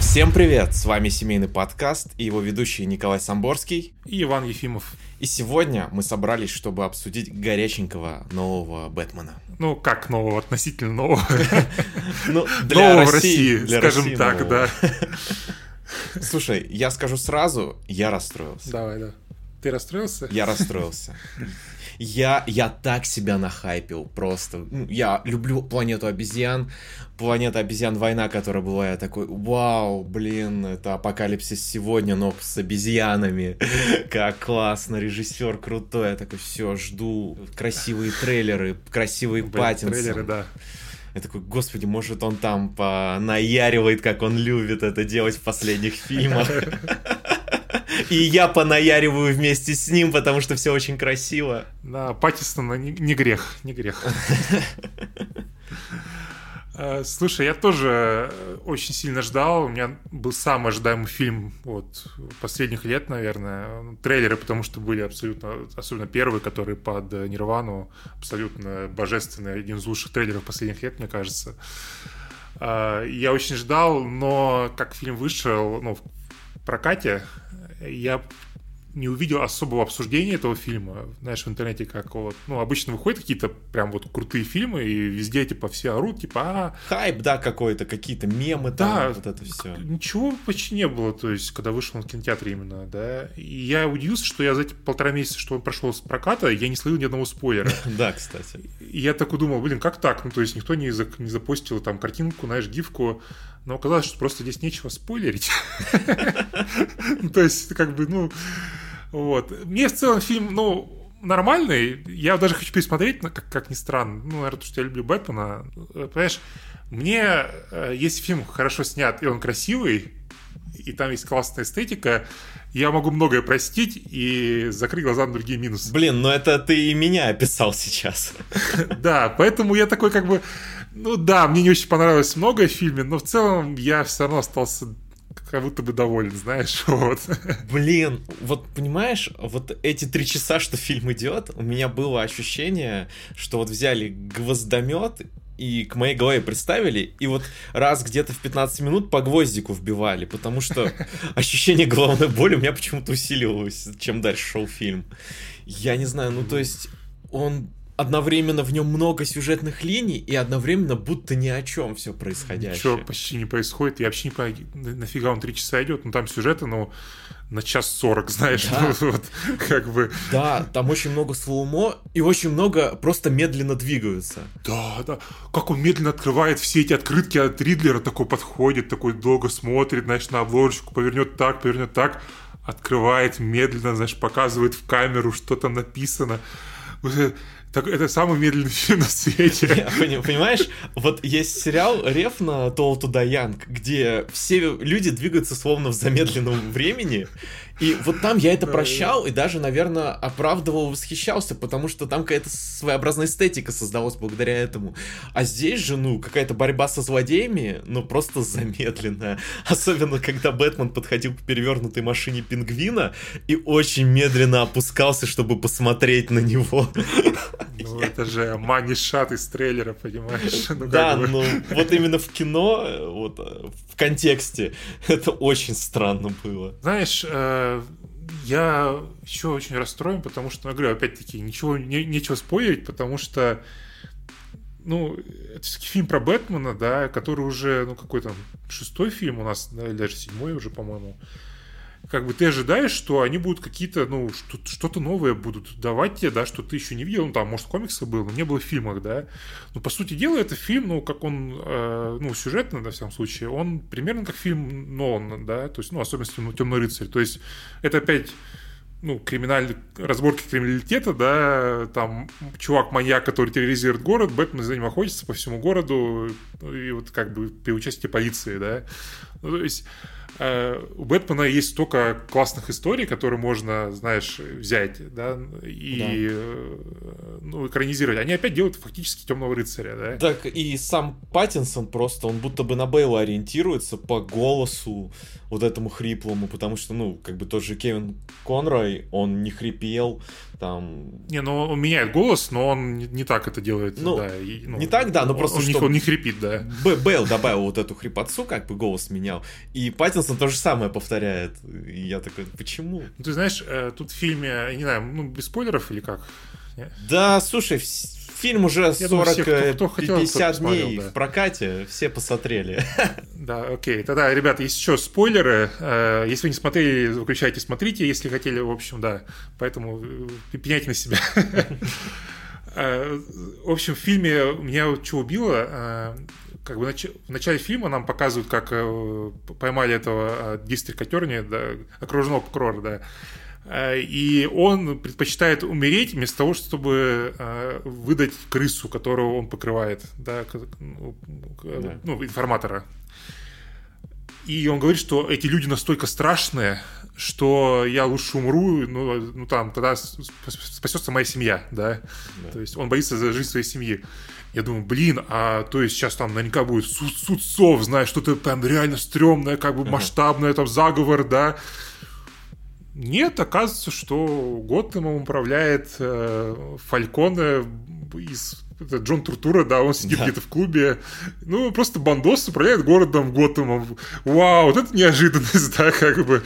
Всем привет! С вами семейный подкаст и его ведущий Николай Самборский и Иван Ефимов. И сегодня мы собрались, чтобы обсудить горяченького нового Бэтмена. Ну, как нового, относительно нового. Ну, для нового России, скажем так, да. Слушай, я скажу сразу, я расстроился. Давай, да. Ты расстроился? Я расстроился. Я, я так себя нахайпил просто. Ну, я люблю планету обезьян. Планета обезьян война, которая была, я такой, вау, блин, это апокалипсис сегодня, но с обезьянами. Как классно, режиссер крутой. Я такой, все, жду красивые трейлеры, красивые Паттинсон. Трейлеры, да. Я такой, господи, может он там понаяривает, как он любит это делать в последних фильмах. И я понаяриваю вместе с ним, потому что все очень красиво. Да, Паттисона не, не грех, не грех. Э, слушай, я тоже э, очень сильно ждал. У меня был самый ожидаемый фильм вот последних лет, наверное. Трейлеры, потому что были абсолютно, особенно первые, которые под Нирвану, абсолютно божественные, один из лучших трейлеров последних лет, мне кажется. Э, я очень ждал, но как фильм вышел, ну, в прокате, я не увидел особого обсуждения этого фильма. Знаешь, в интернете как вот, ну, обычно выходят какие-то прям вот крутые фильмы, и везде, типа, все орут, типа, а... Хайп, да, какой-то, какие-то мемы да, там, вот это все. Ничего почти не было, то есть, когда вышел он в кинотеатре именно, да. И я удивился, что я за эти полтора месяца, что он прошел с проката, я не словил ни одного спойлера. Да, кстати. И я такой думал, блин, как так? Ну, то есть, никто не, не запостил там картинку, знаешь, гифку, но оказалось, что просто здесь нечего спойлерить. То есть, как бы, ну, вот. Мне в целом фильм, ну, нормальный. Я даже хочу пересмотреть, как, как ни странно. Ну, наверное, потому что я люблю Бэтмена. Понимаешь, мне, э, если фильм хорошо снят, и он красивый, и там есть классная эстетика, я могу многое простить и закрыть глаза на другие минусы. Блин, ну это ты и меня описал сейчас. Да, поэтому я такой как бы... Ну да, мне не очень понравилось многое в фильме, но в целом я все равно остался как будто бы доволен, знаешь, вот. Блин, вот понимаешь, вот эти три часа, что фильм идет, у меня было ощущение, что вот взяли гвоздомет и к моей голове представили, и вот раз где-то в 15 минут по гвоздику вбивали, потому что ощущение головной боли у меня почему-то усиливалось, чем дальше шел фильм. Я не знаю, ну то есть он одновременно в нем много сюжетных линий и одновременно будто ни о чем все происходящее. Ничего почти не происходит. Я вообще не понимаю, нафига он три часа идет. Ну там сюжеты, ну, на час сорок, знаешь, да. ну, вот, как бы. Да, там очень много слоумо и очень много просто медленно двигаются. Да, да. Как он медленно открывает все эти открытки от Ридлера, такой подходит, такой долго смотрит, знаешь, на обложечку, повернет так, повернет так, открывает медленно, знаешь, показывает в камеру, что там написано так, это самый медленный фильм на свете. Понимаешь, вот есть сериал «Реф» на Toll to Die Young, где все люди двигаются словно в замедленном времени, и вот там я это прощал и даже, наверное, оправдывал, восхищался, потому что там какая-то своеобразная эстетика создалась благодаря этому. А здесь же, ну, какая-то борьба со злодеями, ну, просто замедленная. Особенно, когда Бэтмен подходил к перевернутой машине пингвина и очень медленно опускался, чтобы посмотреть на него. Ну, это же мани-шат из трейлера, понимаешь? Ну, да, бы. ну, вот именно в кино, вот, в контексте, это очень странно было. Знаешь, э, я еще очень расстроен, потому что, ну, говорю, опять-таки, ничего, не, нечего спорить, потому что ну, это все-таки фильм про Бэтмена, да, который уже, ну, какой там, шестой фильм у нас, да, или даже седьмой уже, по-моему как бы ты ожидаешь, что они будут какие-то, ну, что-то новое будут давать тебе, да, что ты еще не видел, ну, там, может, комиксы был, но не было в фильмах, да. Но, по сути дела, это фильм, ну, как он, э, ну, сюжетно, во всяком случае, он примерно как фильм Нолана, да, то есть, ну, особенности ну, «Темный рыцарь», то есть, это опять ну, криминальные разборки криминалитета, да, там чувак-маньяк, который терроризирует город, Бэтмен за ним охотится по всему городу, и вот как бы при участии полиции, да. Ну, то есть у Бэтмена есть столько классных историй, которые можно, знаешь, взять, да, и да. Э, ну, экранизировать. Они опять делают фактически темного рыцаря, да. Так и сам Паттинсон просто, он будто бы на Бейла ориентируется по голосу вот этому хриплому, потому что, ну, как бы тот же Кевин Конрой, он не хрипел, там... Не, ну он меняет голос, но он не, не так это делает, ну, да. И, ну, не так, да, но просто он, что... он не хрипит, да. Бейл добавил вот эту хрипотцу, как бы голос менял, и Паттинсон то же самое повторяет, и я такой, почему? Ну, ты знаешь, э, тут в фильме, не знаю, ну, без спойлеров или как? Да, слушай, Фильм уже 40-50 дней да. в прокате, все посмотрели. Да, окей. Тогда, ребята, есть еще спойлеры. Э, если вы не смотрели, выключайте, смотрите, если хотели, в общем, да. Поэтому э, пеняйте на себя. Э, в общем, в фильме меня что убило, как бы в начале фильма нам показывают, как поймали этого дистрикт Атерни, да, окружного прокурора, да, Э, и он предпочитает умереть вместо того, чтобы э, выдать крысу, которую он покрывает, да, ну, да. ну, информатора. И он говорит, что эти люди настолько страшные, что я лучше умру, ну, ну там, тогда спасется моя семья, да? да. То есть он боится за жизнь своей семьи. Я думаю, блин, а то есть сейчас там наверняка будет суд судцов, знаешь, что-то там реально стрёмное, как бы масштабное, там заговор, да? Нет, оказывается, что Готэмом управляет э, Фальконе из это Джон Туртура, да, он сидит да. где-то в клубе. Ну, просто бандос управляет городом Готэмом. Вау, вот это неожиданность, да, как бы.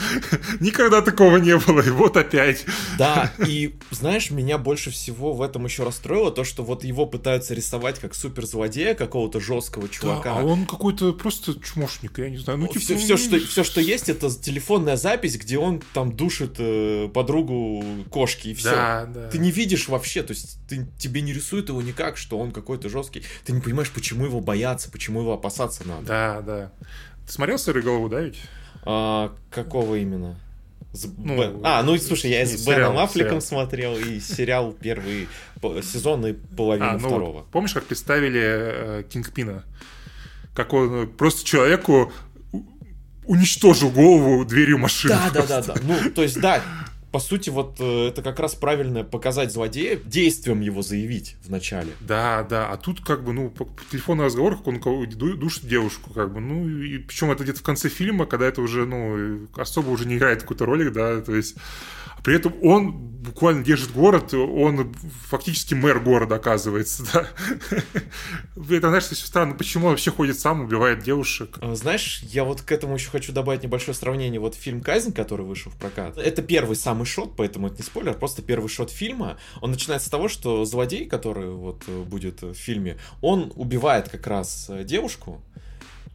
Никогда такого не было, и вот опять. Да, и знаешь, меня больше всего в этом еще расстроило то, что вот его пытаются рисовать как суперзлодея, какого-то жесткого чувака. Да, а он какой-то просто чмошник, я не знаю. Ну, типа, все, все, что, все, что есть, это телефонная запись, где он там душит э, подругу кошки, и все. Да, да. Ты не видишь вообще, то есть ты, тебе не рисуют его никак, что он какой-то жесткий. Ты не понимаешь, почему его бояться, почему его опасаться надо. Да, да. Ты смотрел «Сырую голову», да, ведь? А, какого именно? С ну, Бен... А, ну слушай, я с Беном Аффлеком смотрел, и сериал первый сезон и половину а, ну, второго. Помнишь, как представили э, Кингпина? Как он э, просто человеку уничтожил голову дверью машины. Да, да, да, да. Ну, то есть, да, по сути, вот э, это как раз правильно показать злодея, действием его заявить в начале. Да, да, а тут как бы, ну, по, по телефонный разговор, как он душит девушку, как бы, ну, и причем это где-то в конце фильма, когда это уже, ну, особо уже не играет какой-то роли, да, то есть при этом он буквально держит город, он фактически мэр города, оказывается, да. Это, знаешь, все странно, почему он вообще ходит сам, убивает девушек. А, знаешь, я вот к этому еще хочу добавить небольшое сравнение. Вот фильм «Казнь», который вышел в прокат, это первый самый шот, поэтому это не спойлер, просто первый шот фильма. Он начинается с того, что злодей, который вот э, будет в фильме, он убивает как раз э, девушку,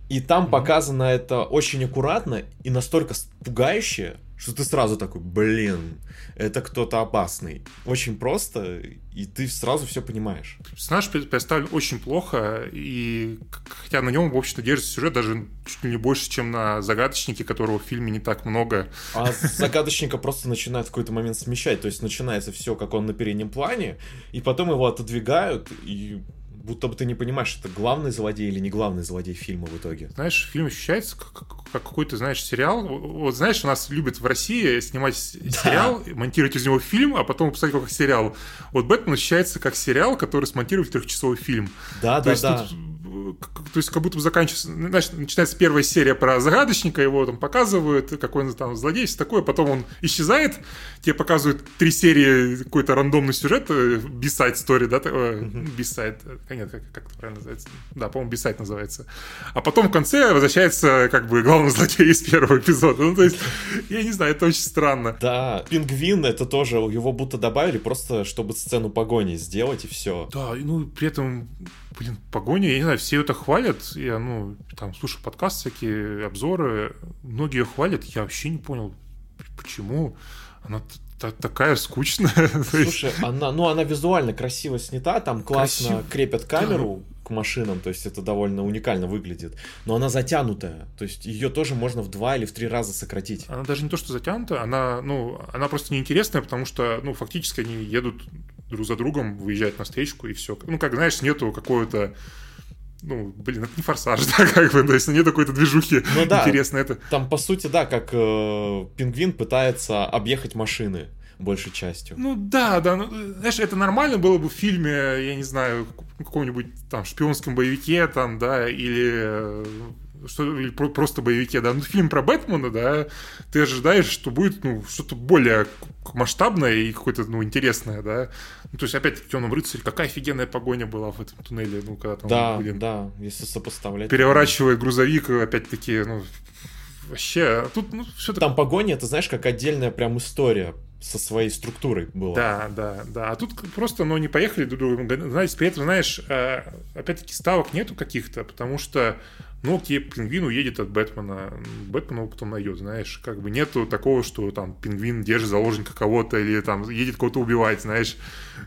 и там mm-hmm. показано это очень аккуратно и настолько пугающе, что ты сразу такой, блин, это кто-то опасный. Очень просто, и ты сразу все понимаешь. Знаешь, представлен очень плохо, и хотя на нем, в общем-то, держится сюжет даже чуть ли не больше, чем на Загадочнике, которого в фильме не так много. А Загадочника просто начинает в какой-то момент смещать, то есть начинается все, как он на переднем плане, и потом его отодвигают, и будто бы ты не понимаешь, это главный злодей или не главный злодей фильма в итоге. Знаешь, фильм ощущается как, как какой-то, знаешь, сериал. Вот знаешь, у нас любят в России снимать сериал, да. монтировать из него фильм, а потом его как сериал. Вот Бэтмен ощущается как сериал, который смонтировали трехчасовой фильм. Да, То да, да. Тут то есть как будто бы заканчивается, значит, начинается первая серия про загадочника, его там показывают, какой он там злодей, все такое, потом он исчезает, тебе показывают три серии какой-то рандомный сюжет, бисайд story, да, бисайд, uh-huh. нет, как, как это правильно называется, да, по-моему, бисайд называется, а потом в конце возвращается как бы главный злодей из первого эпизода, ну, то есть, я не знаю, это очень странно. Да, Пингвин, это тоже, его будто добавили просто, чтобы сцену погони сделать, и все. Да, ну, при этом блин, погоня, я не знаю, все это хвалят, я, ну, там, слушаю подкаст всякие, обзоры, многие ее хвалят, я вообще не понял, почему она такая скучная. Слушай, она, ну, она визуально красиво снята, там классно Красив... крепят камеру да. к машинам, то есть это довольно уникально выглядит, но она затянутая, то есть ее тоже можно в два или в три раза сократить. Она даже не то, что затянутая, она, ну, она просто неинтересная, потому что, ну, фактически они едут друг за другом, выезжают на встречку и все. Ну, как, знаешь, нету какого-то ну, блин, это не форсаж, да, как бы, то есть нет какой-то движухи ну, да, интересной. Это... Там, по сути, да, как э, пингвин пытается объехать машины большей частью. Ну да, да, ну, знаешь, это нормально было бы в фильме, я не знаю, каком-нибудь там шпионском боевике, там, да, или э, что, или просто боевике, да. Ну, фильм про Бэтмена, да, ты ожидаешь, что будет, ну, что-то более масштабное и какое-то, ну, интересное, да. Ну, то есть, опять-таки, в «Темном рыцаре» какая офигенная погоня была в этом туннеле, ну, когда там... Да, блин, да, если сопоставлять. Переворачивая грузовик, опять-таки, ну, вообще, а тут, ну, все Там погоня, это, знаешь, как отдельная прям история со своей структурой было. Да, да, да. А тут просто, ну, не поехали друг другу. Знаете, при этом, знаешь, э, опять-таки ставок нету каких-то, потому что ну, окей, пингвин уедет от Бэтмена, Бэтмен его потом найдет, знаешь, как бы нету такого, что там пингвин держит заложника кого-то или там едет кого-то убивать, знаешь.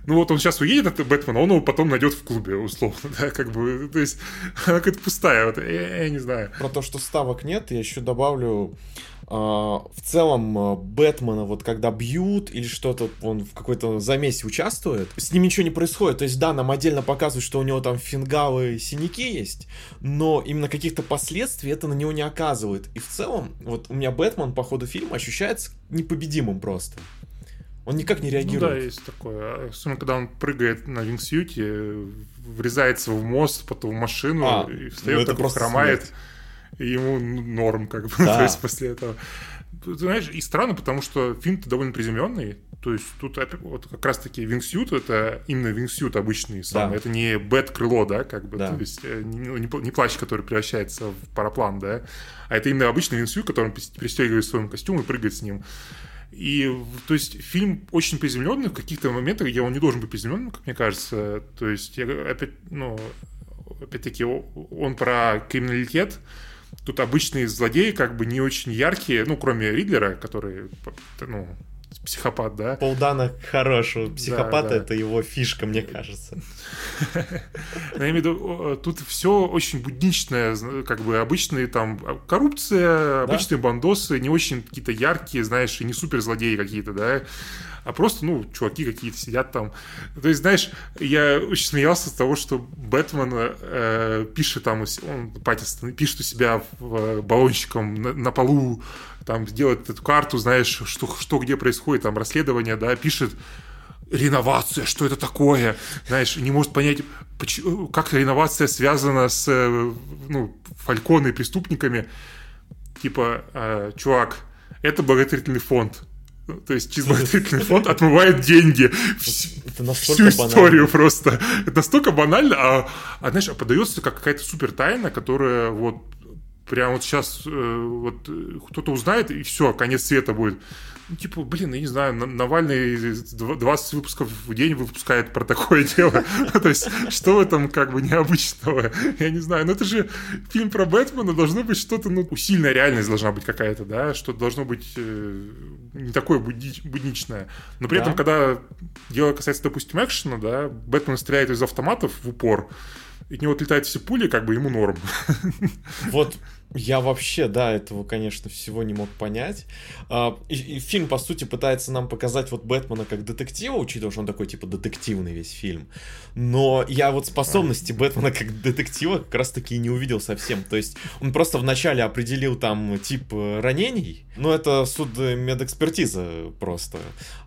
Ну вот он сейчас уедет от Бэтмена, он его потом найдет в клубе, условно, да, как бы, то есть она какая-то пустая, вот, я, я не знаю. Про то, что ставок нет, я еще добавлю, в целом а, Бэтмена вот когда бьют или что-то, он в какой-то замесе участвует, с ним ничего не происходит. То есть да, нам отдельно показывают, что у него там фингалы, синяки есть, но именно каких-то последствий это на него не оказывает. И в целом, вот у меня Бэтмен по ходу фильма ощущается непобедимым просто. Он никак не реагирует. Ну да, есть такое. Особенно, когда он прыгает на вингсьюте, врезается в мост, потом в машину а, и встает, ну такой хромает. Смерть и ему норм, как бы, да. то есть после этого. Ты знаешь, и странно, потому что фильм-то довольно приземленный, то есть тут вот как раз-таки вингсют, это именно вингсют обычный самый, да. это не бэт-крыло, да, как бы, да. то есть э, не, не плащ, который превращается в параплан, да, а это именно обычный вингсют, который он пристегивает своим костюм и прыгает с ним. И, то есть, фильм очень приземленный в каких-то моментах, где он не должен быть приземленным, как мне кажется. То есть, я опять, ну, опять-таки, он про криминалитет, Тут обычные злодеи как бы не очень яркие, ну, кроме Ридлера, который, ну, психопат, да? Полдана хорошего психопата, да, да. это его фишка, мне кажется. Я имею в виду, тут все очень будничное, как бы обычные там коррупция, обычные бандосы, не очень какие-то яркие, знаешь, и не супер злодеи какие-то, да? а просто, ну, чуваки какие-то сидят там. То есть, знаешь, я очень смеялся с того, что Бэтмен э, пишет там, он, Паттинсон, пишет у себя в, э, баллончиком на, на полу, там, делает эту карту, знаешь, что, что где происходит, там, расследование, да, пишет реновация, что это такое, знаешь, не может понять, почему, как реновация связана с, э, ну, фальконой, преступниками, типа, э, чувак, это благотворительный фонд, то есть чизблаготворительный фонд отмывает деньги. Это всю историю просто. Это настолько банально, а, а знаешь, а подается как какая-то супер тайна, которая вот прям вот сейчас э, вот кто-то узнает, и все, конец света будет. Ну, типа, блин, я не знаю, Навальный 20 выпусков в день выпускает про такое дело. То есть, что в этом как бы необычного? Я не знаю. Но это же фильм про Бэтмена, должно быть что-то, ну, усиленная реальность должна быть какая-то, да? Что должно быть э, не такое будничное. Но при этом, когда дело касается, допустим, экшена, да, Бэтмен стреляет из автоматов в упор, и от него отлетают все пули, как бы ему норм. Вот я вообще, да, этого, конечно, всего не мог понять. А, и, и фильм, по сути, пытается нам показать вот Бэтмена как детектива, учитывая, что он такой, типа, детективный весь фильм. Но я вот способности Бэтмена как детектива как раз-таки не увидел совсем. То есть он просто вначале определил там тип э, ранений, но это суд медэкспертиза просто.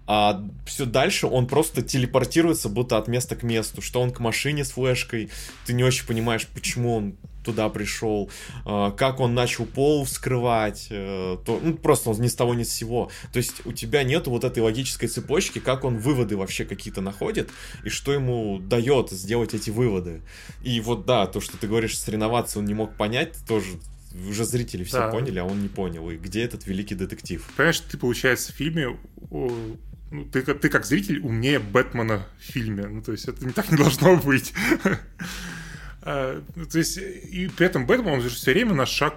А все дальше он просто телепортируется будто от места к месту. Что он к машине с флешкой, ты не очень понимаешь, почему он туда пришел, а, как он начал пол вскрывать, э, то, ну, просто он ни с того ни с сего. То есть у тебя нет вот этой логической цепочки, как он выводы вообще какие-то находит, и что ему дает сделать эти выводы. И вот да, то, что ты говоришь, соревноваться он не мог понять, тоже уже зрители все да. поняли, а он не понял. И где этот великий детектив? Понимаешь, ты, получается, в фильме ну, ты, ты как зритель умнее Бэтмена в фильме. Ну, то есть это не так не должно быть. А, то есть, и при этом Бэтмен, он же все время на шаг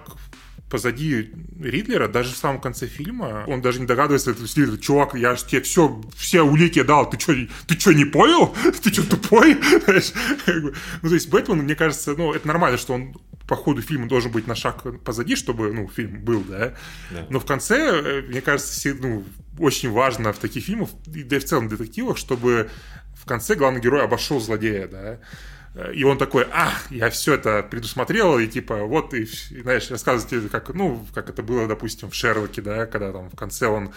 позади Ридлера, даже в самом конце фильма, он даже не догадывается, что чувак, я же тебе все, все улики дал, ты что, ты что, не понял? Ты что, тупой? ну, то есть Бэтмен, мне кажется, ну, это нормально, что он по ходу фильма должен быть на шаг позади, чтобы, ну, фильм был, да? да. Но в конце, э, мне кажется, ну, очень важно в таких фильмах, да и в целом детективах, чтобы в конце главный герой обошел злодея, да? и он такой, а, я все это предусмотрел, и типа, вот, и, и знаешь, рассказывать тебе, как, ну, как это было, допустим, в Шерлоке, да, когда там в конце он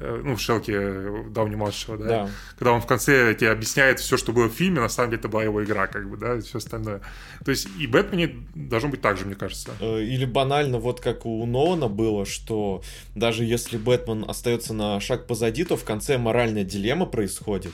ну, в Шелке Дауни младшего, да? да, когда он в конце тебе объясняет все, что было в фильме, на самом деле это была его игра, как бы, да, и все остальное. То есть и Бэтмене должно быть так же, мне кажется. Э, или банально, вот как у Нолана было, что даже если Бэтмен остается на шаг позади, то в конце моральная дилемма происходит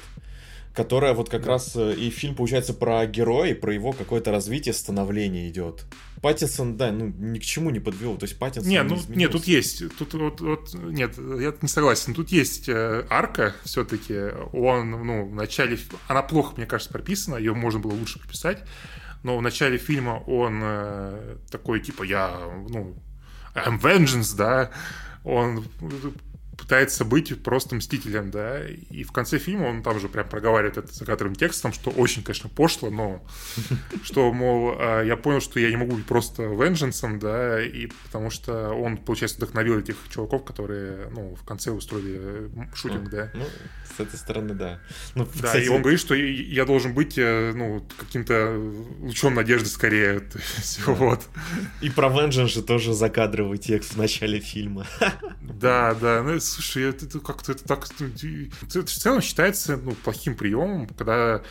которая вот как да. раз э, и фильм получается про героя, про его какое-то развитие, становление идет. Паттинсон, да, ну ни к чему не подвел, то есть Паттинсон не, ну, не нет, тут есть, тут вот, вот, нет, я не согласен, тут есть э, арка все-таки, он, ну, в начале, она плохо, мне кажется, прописана, ее можно было лучше прописать, но в начале фильма он э, такой, типа, я, ну, I'm vengeance, да, он пытается быть просто мстителем, да, и в конце фильма он там же прям проговаривает это закадровым текстом, что очень, конечно, пошло, но что, мол, а, я понял, что я не могу быть просто венженсом, да, и потому что он, получается, вдохновил этих чуваков, которые, ну, в конце устроили шутинг, да. Ну, с этой стороны, да. Ну, да, кстати... и он говорит, что я должен быть, э, ну, каким-то лучом надежды скорее, то есть, да. вот. И про Vengeance же тоже закадровый текст в начале фильма. Да, да, ну, слушай, это, как-то это так... Это в целом считается ну, плохим приемом, когда...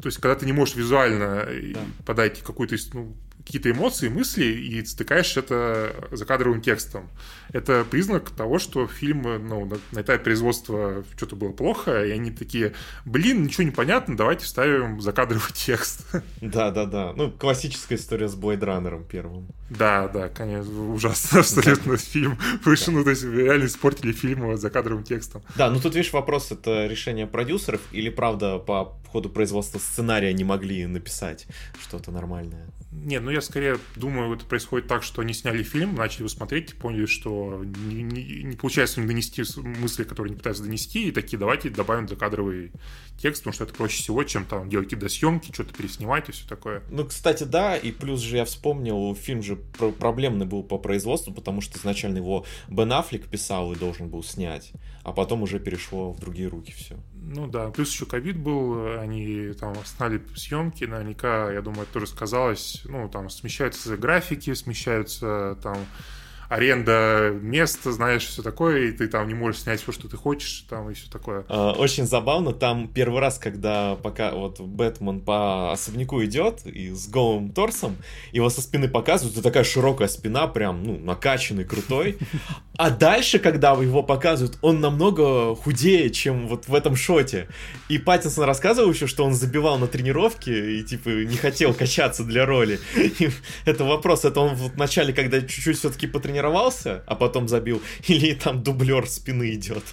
То есть, когда ты не можешь визуально да. подать какую-то ну, какие-то эмоции, мысли и стыкаешь это закадровым текстом. Это признак того, что фильм ну, на, на этапе производства что-то было плохо, и они такие, блин, ничего не понятно, давайте вставим закадровый текст. Да-да-да. Ну, классическая история с Blade Runner первым. Да, да, конечно, ужасно абсолютно фильм вышел, ну, то есть реально испортили фильм закадровым текстом. Да, ну тут, видишь, вопрос, это решение продюсеров или, правда, по ходу производства сценария не могли написать что-то нормальное? Нет, ну я скорее думаю, это происходит так, что они сняли фильм, начали его смотреть, поняли, что не, не, не получается им донести мысли, которые они пытаются донести, и такие, давайте добавим закадровый текст, потому что это проще всего, чем там делать какие-то съемки, что-то переснимать и все такое. Ну, кстати, да, и плюс же я вспомнил, фильм же проблемный был по производству, потому что изначально его Бен Аффлек писал и должен был снять, а потом уже перешло в другие руки все. Ну да, плюс еще ковид был, они там остановили съемки, наверняка, я думаю, это тоже сказалось, ну, там смещаются графики, смещаются там аренда места, знаешь, все такое, и ты там не можешь снять все, что ты хочешь, там и все такое. А, очень забавно, там первый раз, когда пока вот Бэтмен по особняку идет и с голым торсом, его со спины показывают, и такая широкая спина, прям, ну, накачанный, крутой. А дальше, когда его показывают, он намного худее, чем вот в этом шоте. И Паттинсон рассказывал еще, что он забивал на тренировке и, типа, не хотел качаться для роли. И это вопрос, это он в начале, когда чуть-чуть все-таки потренировался, тренировался, а потом забил, или там дублер спины идет.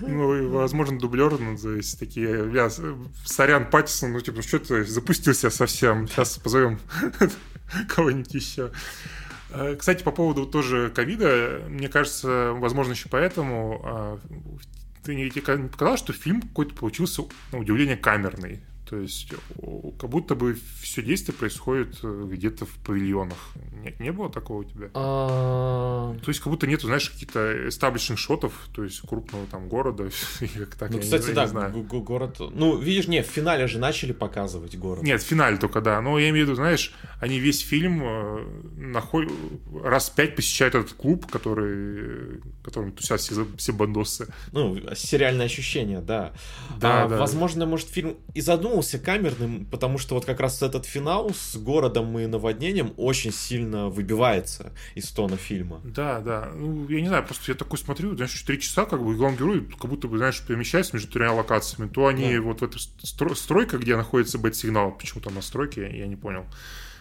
Ну, возможно, дублер, ну, то есть такие, я, сорян, Паттисон, ну, типа, что ты запустился совсем, сейчас позовем кого-нибудь еще. Э, кстати, по поводу тоже ковида, мне кажется, возможно, еще поэтому а, ты не показал, что фильм какой-то получился, на удивление, камерный. То есть как будто бы все действие происходит э, где-то в павильонах. Не, не было такого у тебя? А... То есть как будто нету, знаешь, каких-то эстаблишных шотов, то есть крупного там города. так, ну, кстати, да, город... Ну, видишь, не, в финале же начали показывать город. Нет, в финале только, да. Но я имею в виду, знаешь, они весь фильм э, наход... раз пять посещают этот клуб, который, которым тусят все, все бандосы. Ну, сериальное ощущение, да. Да, а, да. Возможно, может, фильм и задумал задумался камерным, потому что вот как раз этот финал с городом и наводнением очень сильно выбивается из тона фильма. Да, да. Ну, я не знаю, просто я такой смотрю, знаешь, 4 часа, как бы, и главный герой как будто бы, знаешь, перемещается между тремя локациями. То они да. вот в этой стройка, где находится бэт-сигнал, почему там на стройке, я не понял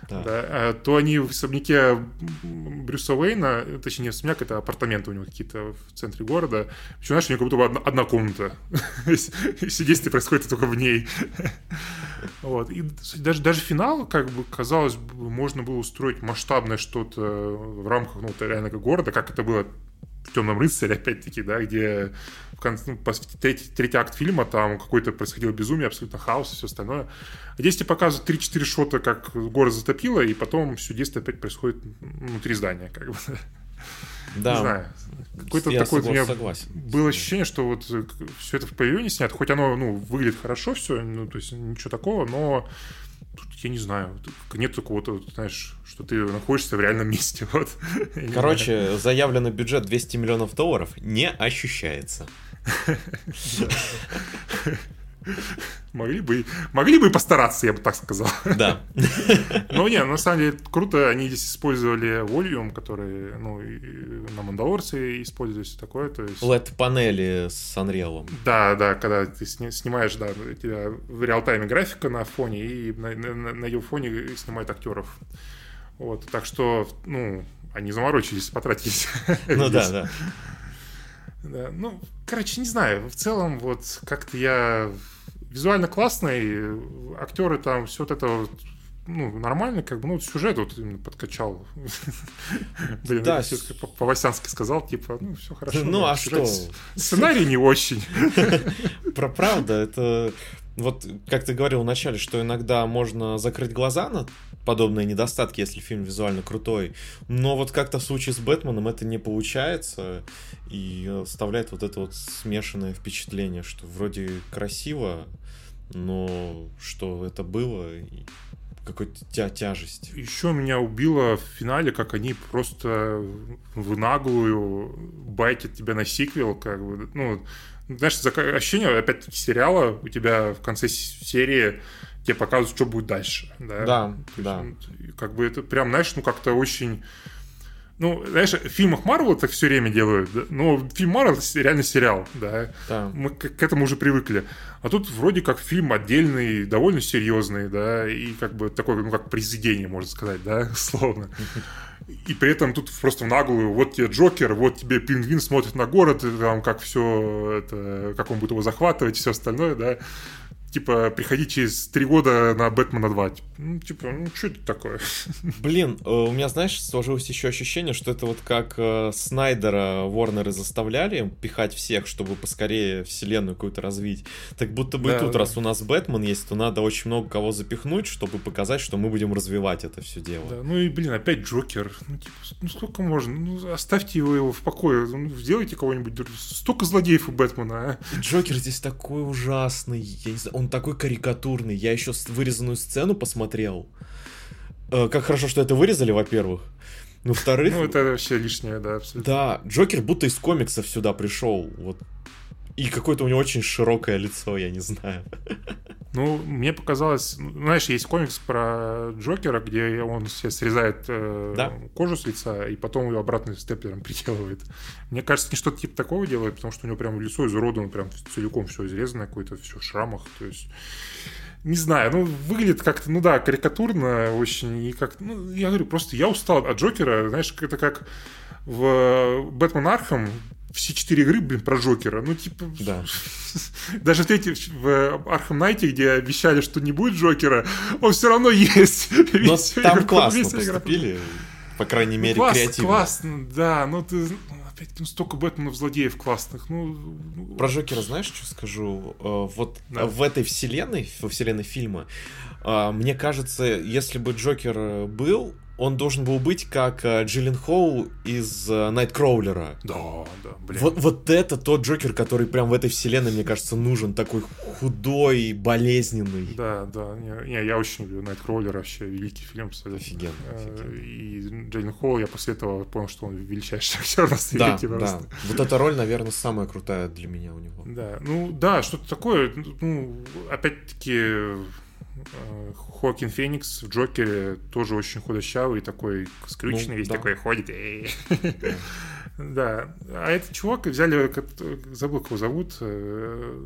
да. Да, а то они в особняке Брюса Уэйна, точнее, особняк, это апартаменты у него какие-то в центре города. Причем, знаешь, у него как будто одна, одна комната. Все действие происходит только в ней. Вот. И даже, даже финал, как бы, казалось бы, можно было устроить масштабное что-то в рамках, ну, реально города, как это было в «Темном рыцаре», опять-таки, да, где в конце, ну, третий, третий акт фильма, там какое-то происходило безумие, абсолютно хаос и все остальное. А здесь тебе показывают 3-4 шота, как город затопило, и потом все действие опять происходит внутри здания, как бы. Да. Не знаю. Какой-то Я такой у меня согласен. было ощущение, что вот все это в павильоне снято, хоть оно, ну, выглядит хорошо все, ну, то есть ничего такого, но тут, я не знаю, нет такого-то, вот, знаешь, что ты находишься в реальном месте, вот. Короче, заявленный бюджет 200 миллионов долларов не ощущается. Могли бы, могли бы и постараться, я бы так сказал. Да. Но не, на самом деле круто, они здесь использовали волюм, который, ну, на Мандалорце используют все такое, то есть... LED-панели с Unreal. Да, да, когда ты сни- снимаешь, да, у тебя в реал-тайме графика на фоне, и на, на- на ее фоне снимают актеров. Вот, так что, ну, они заморочились, потратились. Ну да, да. Да, ну, короче, не знаю. В целом, вот как-то я визуально классный, актеры там, все вот это вот, ну, нормально, как бы, ну, сюжет вот именно подкачал. Блин, Да, я по-васянски сказал, типа, ну, все хорошо. Ну, а что? Сценарий не очень. Про правда, это... Вот, как ты говорил вначале, что иногда можно закрыть глаза на подобные недостатки, если фильм визуально крутой. Но вот как-то в случае с Бэтменом это не получается и оставляет вот это вот смешанное впечатление, что вроде красиво, но что это было, какой-то тя тяжесть. Еще меня убило в финале, как они просто в наглую байтят тебя на сиквел, как бы, ну, знаешь, ощущение, опять-таки, сериала, у тебя в конце серии тебе показывают, что будет дальше, да? Да, есть, да. ну, как бы это прям, знаешь, ну, как-то очень... Ну, знаешь, в фильмах Марвел так все время делают, да? но фильм Марвел реально сериал, да, Да. мы к, к этому уже привыкли. А тут вроде как фильм отдельный, довольно серьезный, да, и как бы такой, ну, как произведение, можно сказать, да, условно. И при этом тут просто в наглую, вот тебе Джокер, вот тебе пингвин смотрит на город, и там как все это, как он будет его захватывать и все остальное, да. Типа, приходи через три года на Бэтмена 2. Ну, типа, ну, что это такое? Блин, э, у меня, знаешь, сложилось еще ощущение, что это вот как э, Снайдера Ворнеры заставляли пихать всех, чтобы поскорее вселенную какую-то развить. Так будто бы Да, и тут, да. раз у нас Бэтмен есть, то надо очень много кого запихнуть, чтобы показать, что мы будем развивать это все дело. Да, ну и, блин, опять Джокер. Ну, типа, ну сколько можно? Ну, оставьте его, его в покое. Ну, сделайте кого-нибудь. Столько злодеев у Бэтмена, а. Джокер здесь такой ужасный, я не знаю, он такой карикатурный. Я еще вырезанную сцену посмотрел. Э, Как хорошо, что это вырезали, во-первых. Во-вторых, Ну, это вообще лишнее, да, абсолютно. Да, Джокер будто из комиксов сюда пришел. Вот. И какое-то у него очень широкое лицо, я не знаю. Ну, мне показалось, знаешь, есть комикс про Джокера, где он себе срезает э, Да. кожу с лица и потом ее обратно степлером приделывает. Мне кажется, не что-то типа такого делает, потому что у него прям лицо изуродовано, прям целиком все изрезано, какое-то все в шрамах, то есть... Не знаю, ну, выглядит как-то, ну да, карикатурно очень, и как ну, я говорю, просто я устал от Джокера, знаешь, это как в Batman Arkham, все четыре игры, блин, про Джокера. Ну, типа... Да. Даже в, третьей, в Arkham Knight е, где обещали, что не будет Джокера, он все равно есть. Но Весь там игра- классно поступили. По крайней Ну, мере, класс- креативно. Классно, да. Ну, ты... Опять ну, столько Бэтменов злодеев классных. Ну, ну, Про Джокера знаешь, что скажу? Э, Вот Да. в этой вселенной, во вселенной фильма, э, мне кажется, если бы Джокер э, был, он должен был быть как э, Джиллен Хоу из э, Найткроулера. Да, да, блин. Вот, вот это тот Джокер, который прям в этой вселенной, мне кажется, нужен. Такой худой, болезненный. Да, да. Не, не, я очень люблю Найткроулер, вообще великий фильм абсолютно. Офигенно, Э, офигенно. И Джейн Холл, я после этого понял, что он величайший актер на Да, свете. да. просто. Вот эта роль, наверное, самая крутая для меня у него. Да, ну да, что-то такое. Ну, опять-таки, э, Хоакин Феникс в Джокере тоже очень худощавый, такой скрюченный, Ну, весь да. такой ходит. «Эй». Да. А этот чувак взяли, как- забыл, кого зовут. э,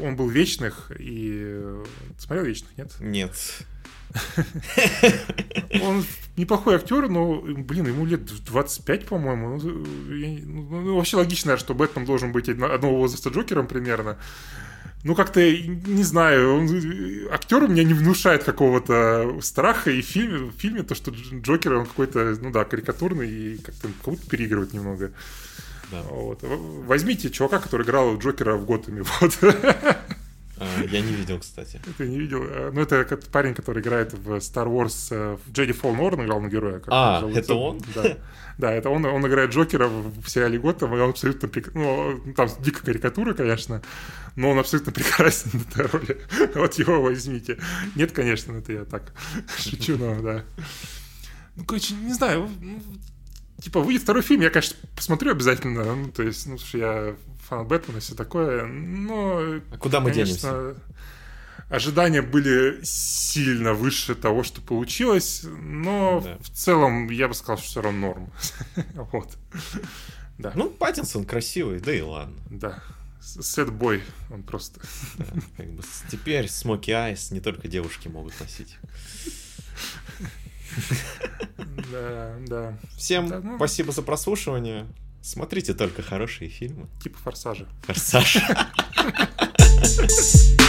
Он был вечных и... э, Смотрел вечных, нет? Нет. Он неплохой актер, но, блин, ему лет 25, по-моему. Ну, не- ну, ну, вообще логично, что Бэтмен должен быть одно- одного возраста Джокером примерно. Ну, как-то, не знаю, он, актер у меня не внушает какого-то страха, и в фильме, в фильме то, что Дж- Джокер, он какой-то, ну да, карикатурный, и как-то как будто переигрывает немного. Да. Вот. Возьмите чувака, который играл Джокера в Готэме, вот. А, я не видел, кстати. Ты не видел? А, ну, это парень, который играет в Star Wars э, в Джеди Фолл Норн, главного героя. А, это он? Да. Да, это он, он играет Джокера в сериале Готэм, и он абсолютно... Ну, там дико карикатура, конечно, но он абсолютно прекрасен в этой роли. Вот его возьмите. Нет, конечно, это я так шучу, но да. Ну, короче, не знаю, ну, типа, выйдет второй фильм, я, конечно, посмотрю обязательно. Ну, то есть, ну, что я фан Бэтмена и все такое. Но, а куда мы конечно, денемся? Ожидания были сильно выше того, что получилось, но да. в целом я бы сказал, что все равно норм. вот. Да. Ну, Паттинсон красивый, да и ладно. Да. Сет-бой, он просто... Да, как бы теперь Смоки Айс не только девушки могут носить. Да, да. Всем да, ну... спасибо за прослушивание. Смотрите только хорошие фильмы. Типа Форсажа. Форсаж.